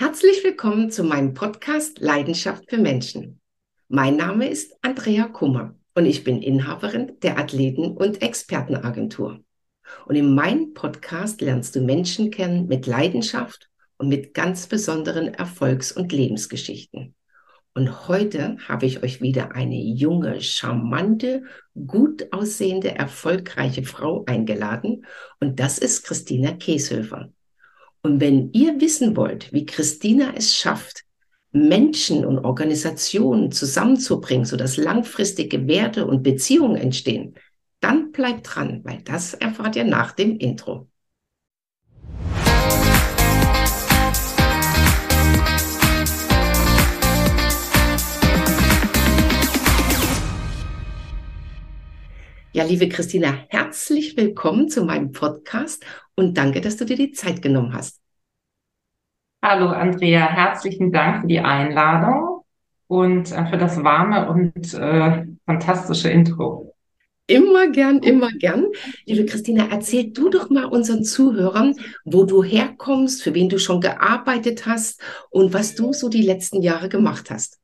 Herzlich willkommen zu meinem Podcast Leidenschaft für Menschen. Mein Name ist Andrea Kummer und ich bin Inhaberin der Athleten- und Expertenagentur. Und in meinem Podcast lernst du Menschen kennen mit Leidenschaft und mit ganz besonderen Erfolgs- und Lebensgeschichten. Und heute habe ich euch wieder eine junge, charmante, gut aussehende, erfolgreiche Frau eingeladen. Und das ist Christina Käshöfer. Und wenn ihr wissen wollt, wie Christina es schafft, Menschen und Organisationen zusammenzubringen, sodass langfristige Werte und Beziehungen entstehen, dann bleibt dran, weil das erfahrt ihr nach dem Intro. Ja, liebe Christina, herzlich willkommen zu meinem Podcast und danke, dass du dir die Zeit genommen hast. Hallo Andrea, herzlichen Dank für die Einladung und äh, für das warme und äh, fantastische Intro. Immer gern, immer gern. Liebe Christina, erzähl du doch mal unseren Zuhörern, wo du herkommst, für wen du schon gearbeitet hast und was du so die letzten Jahre gemacht hast.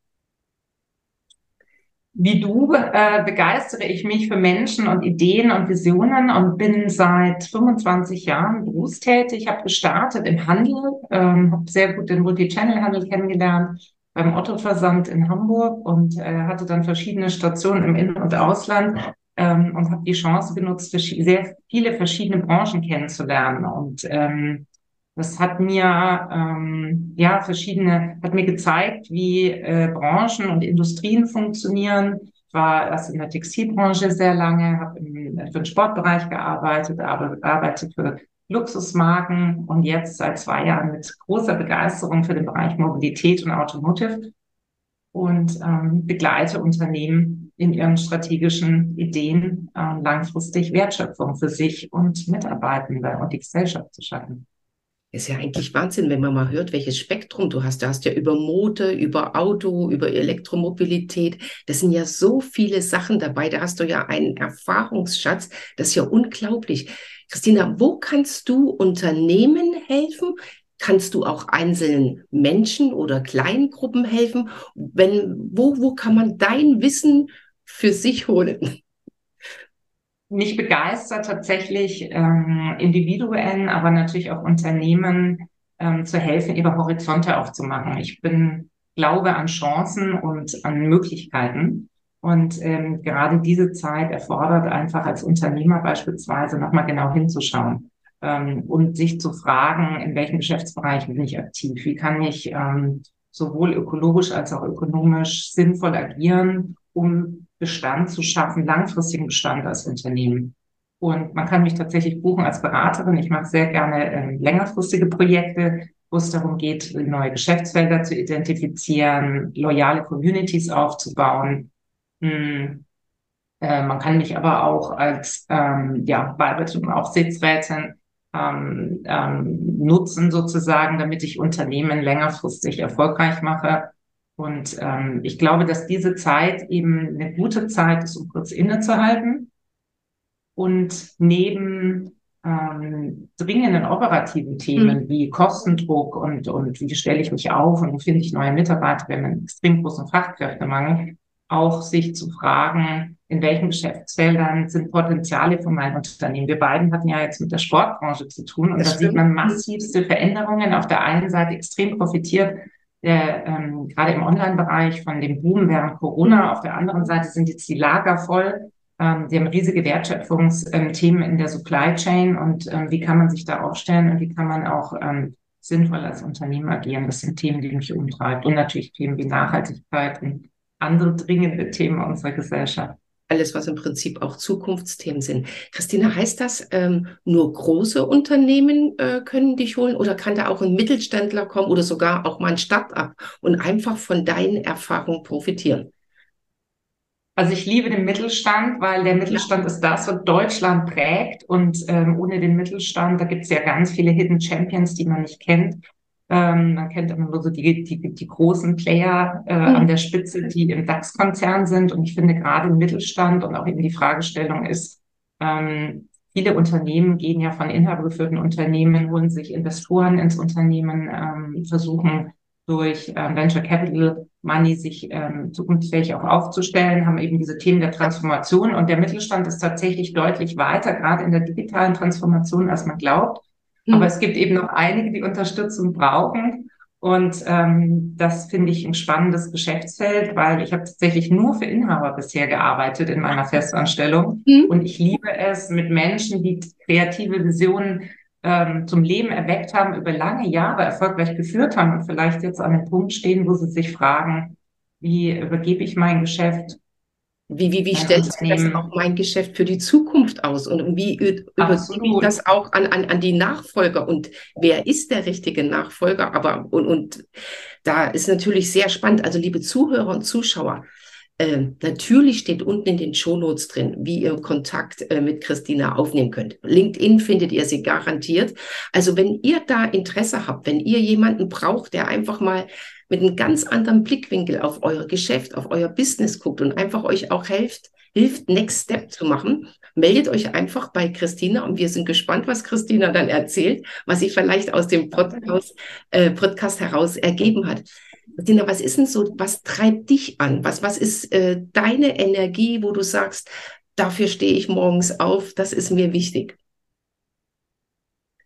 Wie du äh, begeistere ich mich für Menschen und Ideen und Visionen und bin seit 25 Jahren berufstätig. habe gestartet im Handel, ähm, habe sehr gut den Multi-Channel-Handel kennengelernt beim Otto-Versand in Hamburg und äh, hatte dann verschiedene Stationen im In- und Ausland ähm, und habe die Chance genutzt, sehr viele verschiedene Branchen kennenzulernen. Und ähm, das hat mir ähm, ja verschiedene, hat mir gezeigt, wie äh, Branchen und Industrien funktionieren. Ich war erst in der Textilbranche sehr lange, habe für den Sportbereich gearbeitet, aber arbeitet für Luxusmarken und jetzt seit zwei Jahren mit großer Begeisterung für den Bereich Mobilität und Automotive und ähm, begleite Unternehmen in ihren strategischen Ideen äh, langfristig Wertschöpfung für sich und Mitarbeitende und die Gesellschaft zu schaffen. Ist ja eigentlich Wahnsinn, wenn man mal hört, welches Spektrum du hast. Du hast ja über Motor, über Auto, über Elektromobilität. Das sind ja so viele Sachen dabei. Da hast du ja einen Erfahrungsschatz. Das ist ja unglaublich. Christina, wo kannst du Unternehmen helfen? Kannst du auch einzelnen Menschen oder kleinen Gruppen helfen? Wenn, wo, wo kann man dein Wissen für sich holen? Mich begeistert tatsächlich ähm, Individuen, aber natürlich auch Unternehmen ähm, zu helfen, ihre Horizonte aufzumachen. Ich bin, glaube an Chancen und an Möglichkeiten. Und ähm, gerade diese Zeit erfordert einfach als Unternehmer beispielsweise nochmal genau hinzuschauen ähm, und sich zu fragen, in welchem Geschäftsbereich bin ich aktiv? Wie kann ich ähm, sowohl ökologisch als auch ökonomisch sinnvoll agieren, um Bestand zu schaffen, langfristigen Bestand als Unternehmen. Und man kann mich tatsächlich buchen als Beraterin. Ich mache sehr gerne äh, längerfristige Projekte, wo es darum geht, neue Geschäftsfelder zu identifizieren, loyale Communities aufzubauen. Hm. Äh, man kann mich aber auch als ähm, ja, Beirätin und Aufsichtsrätin ähm, ähm, nutzen sozusagen, damit ich Unternehmen längerfristig erfolgreich mache und ähm, ich glaube, dass diese Zeit eben eine gute Zeit ist, um kurz innezuhalten und neben ähm, dringenden operativen Themen mhm. wie Kostendruck und, und wie stelle ich mich auf und wo finde ich neue Mitarbeiter, wenn man extrem großen Fachkräftemangel, auch sich zu fragen, in welchen Geschäftsfeldern sind Potenziale von meinem Unternehmen. Wir beiden hatten ja jetzt mit der Sportbranche zu tun und das da sieht man massivste Veränderungen. Auf der einen Seite extrem profitiert der ähm, gerade im Online-Bereich von dem Boom während Corona. Auf der anderen Seite sind jetzt die Lager voll. Ähm, die haben riesige Wertschöpfungsthemen in der Supply Chain und ähm, wie kann man sich da aufstellen und wie kann man auch ähm, sinnvoll als Unternehmen agieren. Das sind Themen, die mich umtreibt und natürlich Themen wie Nachhaltigkeit und andere dringende Themen unserer Gesellschaft alles, was im Prinzip auch Zukunftsthemen sind. Christina, heißt das, ähm, nur große Unternehmen äh, können dich holen oder kann da auch ein Mittelständler kommen oder sogar auch mal ein Start-up und einfach von deinen Erfahrungen profitieren? Also ich liebe den Mittelstand, weil der Mittelstand ist das, was Deutschland prägt. Und ähm, ohne den Mittelstand, da gibt es ja ganz viele Hidden Champions, die man nicht kennt. Ähm, man kennt immer nur so die, die, die großen Player äh, mhm. an der Spitze, die im DAX-Konzern sind. Und ich finde gerade im Mittelstand und auch eben die Fragestellung ist, ähm, viele Unternehmen gehen ja von inhabergeführten Unternehmen, holen sich Investoren ins Unternehmen, ähm, versuchen durch ähm, Venture Capital Money sich ähm, zukunftsfähig auch aufzustellen, haben eben diese Themen der Transformation. Und der Mittelstand ist tatsächlich deutlich weiter, gerade in der digitalen Transformation, als man glaubt. Mhm. Aber es gibt eben noch einige, die Unterstützung brauchen. Und ähm, das finde ich ein spannendes Geschäftsfeld, weil ich habe tatsächlich nur für Inhaber bisher gearbeitet in meiner Festanstellung. Mhm. Und ich liebe es, mit Menschen, die kreative Visionen ähm, zum Leben erweckt haben, über lange Jahre erfolgreich geführt haben und vielleicht jetzt an dem Punkt stehen, wo sie sich fragen, wie übergebe ich mein Geschäft? Wie, wie, wie stellt sich das auch mein Geschäft für die Zukunft aus? Und wie übergebe ich das auch an, an, an die Nachfolger? Und wer ist der richtige Nachfolger? Aber, und, und da ist natürlich sehr spannend. Also, liebe Zuhörer und Zuschauer, äh, natürlich steht unten in den Shownotes drin, wie ihr Kontakt äh, mit Christina aufnehmen könnt. LinkedIn findet ihr sie garantiert. Also wenn ihr da Interesse habt, wenn ihr jemanden braucht, der einfach mal mit einem ganz anderen Blickwinkel auf euer Geschäft, auf euer Business guckt und einfach euch auch hilft, hilft, Next Step zu machen, meldet euch einfach bei Christina und wir sind gespannt, was Christina dann erzählt, was sie vielleicht aus dem Podcast, äh, Podcast heraus ergeben hat. Christina, was ist denn so, was treibt dich an? Was, was ist äh, deine Energie, wo du sagst, dafür stehe ich morgens auf, das ist mir wichtig?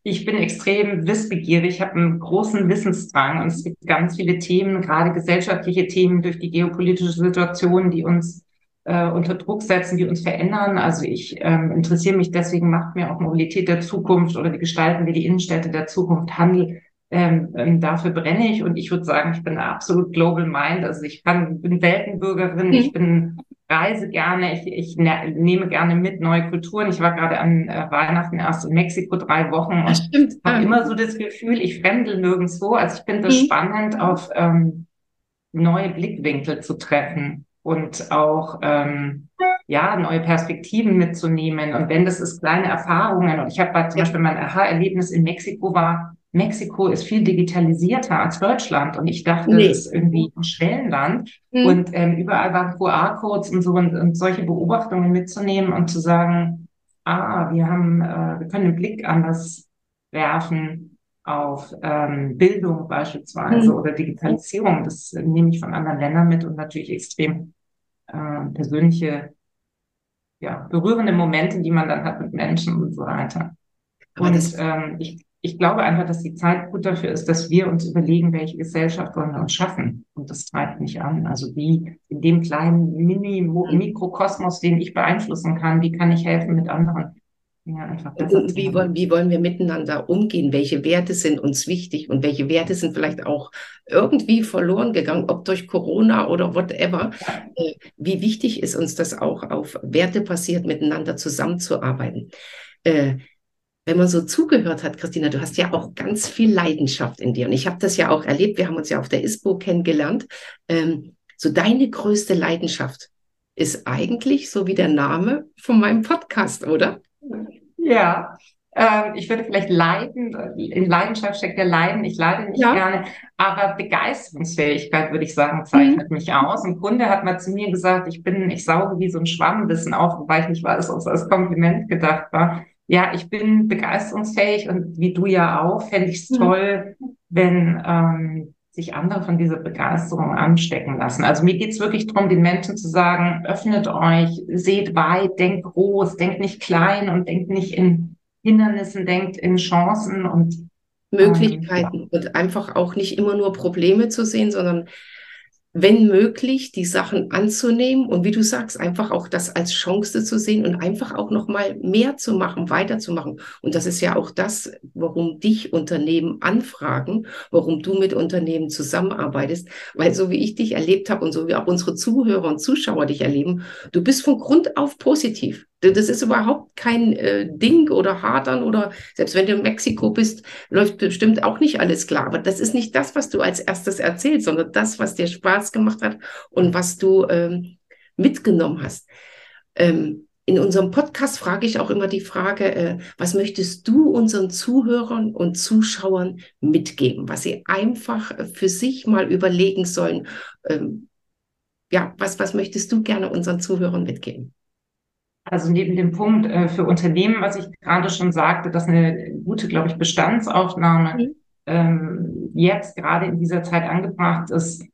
Ich bin extrem wissbegierig, ich habe einen großen Wissensdrang und es gibt ganz viele Themen, gerade gesellschaftliche Themen durch die geopolitische Situation, die uns äh, unter Druck setzen, die uns verändern. Also ich ähm, interessiere mich deswegen, macht mir auch Mobilität der Zukunft oder wie gestalten wir die Innenstädte der Zukunft, Handel ähm, ähm, dafür brenne ich und ich würde sagen, ich bin absolut global mind. Also ich kann, bin Weltenbürgerin, mhm. ich bin reise gerne, ich, ich ne, nehme gerne mit neue Kulturen. Ich war gerade an äh, Weihnachten erst in Mexiko drei Wochen und habe immer so das Gefühl, ich fremdel nirgendwo. Also ich finde es mhm. spannend, auf ähm, neue Blickwinkel zu treffen und auch ähm, ja neue Perspektiven mitzunehmen. Und wenn das ist kleine Erfahrungen und ich habe zum Beispiel mein Aha-Erlebnis in Mexiko war Mexiko ist viel digitalisierter als Deutschland und ich dachte, nee. das ist irgendwie ein Schwellenland mhm. und ähm, überall waren QR-Codes und so und, und, solche Beobachtungen mitzunehmen und zu sagen, ah, wir haben, äh, wir können den Blick anders werfen auf ähm, Bildung beispielsweise mhm. oder Digitalisierung. Das äh, nehme ich von anderen Ländern mit und natürlich extrem äh, persönliche, ja, berührende Momente, die man dann hat mit Menschen und so weiter. Und ähm, ich ich glaube einfach, dass die Zeit gut dafür ist, dass wir uns überlegen, welche Gesellschaft wollen wir uns schaffen. Und das treibt mich an. Also wie in dem kleinen Mini-Mikrokosmos, den ich beeinflussen kann, wie kann ich helfen mit anderen? Ja, einfach und wie wollen, wie wollen wir miteinander umgehen? Welche Werte sind uns wichtig und welche Werte sind vielleicht auch irgendwie verloren gegangen, ob durch Corona oder whatever? Äh, wie wichtig ist uns das auch, auf Werte basiert miteinander zusammenzuarbeiten? Äh, wenn man so zugehört hat, Christina, du hast ja auch ganz viel Leidenschaft in dir. Und ich habe das ja auch erlebt. Wir haben uns ja auf der ISPO kennengelernt. Ähm, so deine größte Leidenschaft ist eigentlich so wie der Name von meinem Podcast, oder? Ja, ähm, ich würde vielleicht leiden, in Leidenschaft steckt ja Leiden, ich leide nicht ja. gerne, aber Begeisterungsfähigkeit, würde ich sagen, zeichnet mhm. mich aus. Ein Kunde hat mal zu mir gesagt, ich bin, ich sauge wie so ein Schwammwissen auf, wobei ich nicht weiß, ob es als Kompliment gedacht war ja, ich bin begeisterungsfähig und wie du ja auch, fände ich es mhm. toll, wenn ähm, sich andere von dieser Begeisterung anstecken lassen. Also mir geht es wirklich darum, den Menschen zu sagen, öffnet euch, seht weit, denkt groß, denkt nicht klein und denkt nicht in Hindernissen, denkt in Chancen und Möglichkeiten ähm, und einfach auch nicht immer nur Probleme zu sehen, sondern wenn möglich, die Sachen anzunehmen und wie du sagst, einfach auch das als Chance zu sehen und einfach auch noch mal mehr zu machen, weiterzumachen. Und das ist ja auch das, warum dich Unternehmen anfragen, warum du mit Unternehmen zusammenarbeitest, weil so wie ich dich erlebt habe und so wie auch unsere Zuhörer und Zuschauer dich erleben, du bist von Grund auf positiv. Das ist überhaupt kein äh, Ding oder Hadern oder selbst wenn du in Mexiko bist, läuft bestimmt auch nicht alles klar. Aber das ist nicht das, was du als erstes erzählst, sondern das, was dir Spaß gemacht hat und was du ähm, mitgenommen hast. Ähm, in unserem Podcast frage ich auch immer die Frage, äh, was möchtest du unseren Zuhörern und Zuschauern mitgeben, was sie einfach für sich mal überlegen sollen? Ähm, ja, was, was möchtest du gerne unseren Zuhörern mitgeben? Also neben dem Punkt äh, für Unternehmen, was ich gerade schon sagte, dass eine gute, glaube ich, Bestandsaufnahme mhm. ähm, jetzt gerade in dieser Zeit angebracht ist,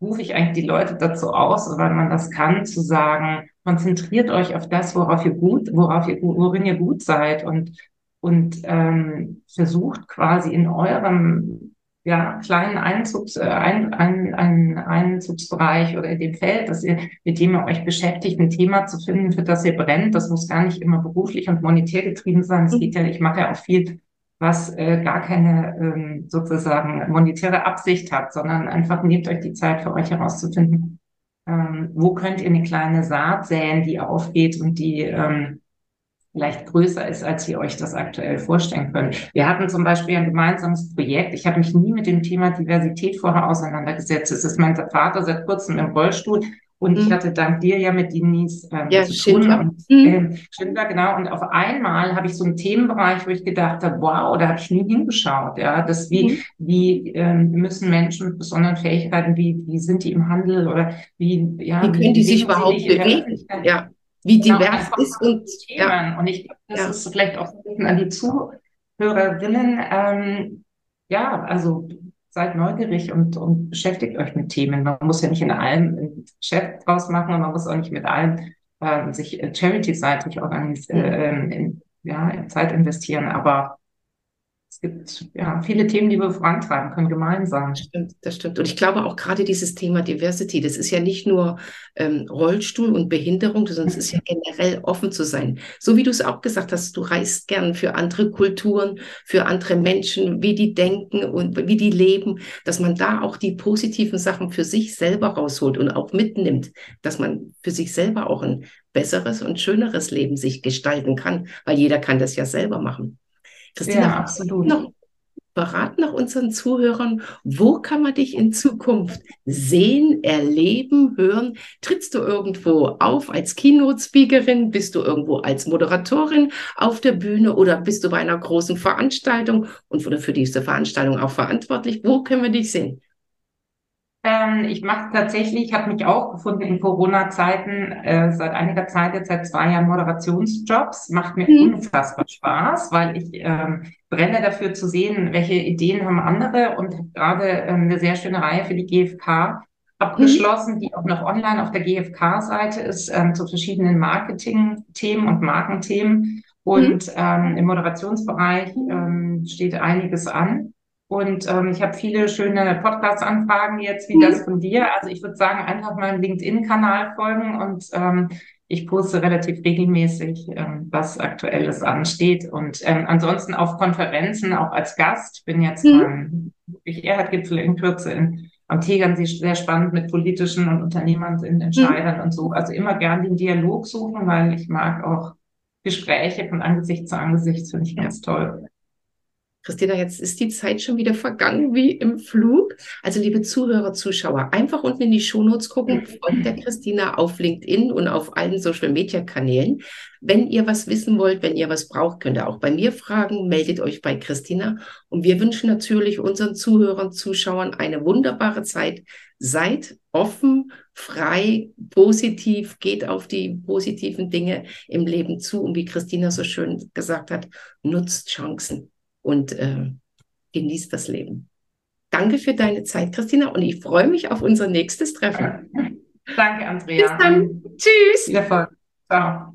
rufe ich eigentlich die Leute dazu aus, weil man das kann, zu sagen, konzentriert euch auf das, worauf ihr gut, worauf ihr, worin ihr gut seid und, und ähm, versucht quasi in eurem ja, kleinen Einzugs, äh, ein, ein, ein Einzugsbereich oder in dem Feld, dass ihr, mit dem ihr euch beschäftigt, ein Thema zu finden, für das ihr brennt. Das muss gar nicht immer beruflich und monetär getrieben sein. Es geht ja, ich mache ja auch viel, was äh, gar keine ähm, sozusagen monetäre Absicht hat, sondern einfach nehmt euch die Zeit für euch herauszufinden, ähm, wo könnt ihr eine kleine Saat säen, die aufgeht und die ähm, vielleicht größer ist, als ihr euch das aktuell vorstellen könnt. Wir hatten zum Beispiel ein gemeinsames Projekt. Ich habe mich nie mit dem Thema Diversität vorher auseinandergesetzt. Es ist mein Vater seit kurzem im Rollstuhl und ich mhm. hatte dank dir ja mit Denise ähm, ja, zu tun. Und, äh, Schindler, genau. Und auf einmal habe ich so einen Themenbereich, wo ich gedacht habe, wow, da habe ich nie hingeschaut. Ja, das wie, mhm. wie ähm, müssen Menschen mit besonderen Fähigkeiten, wie, wie sind die im Handel oder wie, ja, wie können die sich überhaupt bewegen? Ja wie genau, divers ist und ja. Und ich glaube, das ja. ist vielleicht auch an die Zuhörerinnen. Ähm, ja, also seid neugierig und, und beschäftigt euch mit Themen. Man muss ja nicht in allem ein Geschäft draus machen und man muss auch nicht mit allem ähm, sich äh, charity-seitig organisieren, äh, in, ja, in Zeit investieren. Aber es gibt ja viele Themen, die wir vorantreiben können, gemeinsam. Das stimmt, das stimmt. Und ich glaube auch gerade dieses Thema Diversity, das ist ja nicht nur ähm, Rollstuhl und Behinderung, sondern es ist ja generell offen zu sein. So wie du es auch gesagt hast, du reist gern für andere Kulturen, für andere Menschen, wie die denken und wie die leben, dass man da auch die positiven Sachen für sich selber rausholt und auch mitnimmt, dass man für sich selber auch ein besseres und schöneres Leben sich gestalten kann, weil jeder kann das ja selber machen. Christina, ja, absolut. Noch verrat nach unseren Zuhörern, wo kann man dich in Zukunft sehen, erleben, hören? Trittst du irgendwo auf als Keynote-Speakerin? Bist du irgendwo als Moderatorin auf der Bühne oder bist du bei einer großen Veranstaltung und wurde für diese Veranstaltung auch verantwortlich? Wo können wir dich sehen? Ähm, ich mache tatsächlich, ich habe mich auch gefunden in Corona-Zeiten, äh, seit einiger Zeit, jetzt seit zwei Jahren Moderationsjobs. Macht mir mhm. unfassbar Spaß, weil ich ähm, brenne dafür zu sehen, welche Ideen haben andere und habe gerade ähm, eine sehr schöne Reihe für die GfK abgeschlossen, mhm. die auch noch online auf der GfK-Seite ist, ähm, zu verschiedenen Marketing-Themen und Markenthemen. Und mhm. im Moderationsbereich ähm, steht einiges an. Und ähm, ich habe viele schöne Podcast-Anfragen jetzt, wie mhm. das von dir. Also ich würde sagen, einfach meinem LinkedIn-Kanal folgen und ähm, ich poste relativ regelmäßig, ähm, was Aktuelles ansteht. Und ähm, ansonsten auf Konferenzen, auch als Gast. Ich bin jetzt mhm. beim Erhard-Gipfel in Kürze in, am Tegernsee sehr spannend mit politischen und Unternehmern, und Entscheidern mhm. und so. Also immer gern den Dialog suchen, weil ich mag auch Gespräche von Angesicht zu Angesicht, finde ich ganz toll. Christina, jetzt ist die Zeit schon wieder vergangen wie im Flug. Also liebe Zuhörer, Zuschauer, einfach unten in die Shownotes gucken, folgt der Christina auf LinkedIn und auf allen Social-Media-Kanälen. Wenn ihr was wissen wollt, wenn ihr was braucht, könnt ihr auch bei mir fragen, meldet euch bei Christina. Und wir wünschen natürlich unseren Zuhörern, Zuschauern eine wunderbare Zeit. Seid offen, frei, positiv, geht auf die positiven Dinge im Leben zu. Und wie Christina so schön gesagt hat, nutzt Chancen und äh, genießt das Leben. Danke für deine Zeit, Christina, und ich freue mich auf unser nächstes Treffen. Danke, Andrea. Bis dann. Tschüss. Viel Erfolg. Ciao.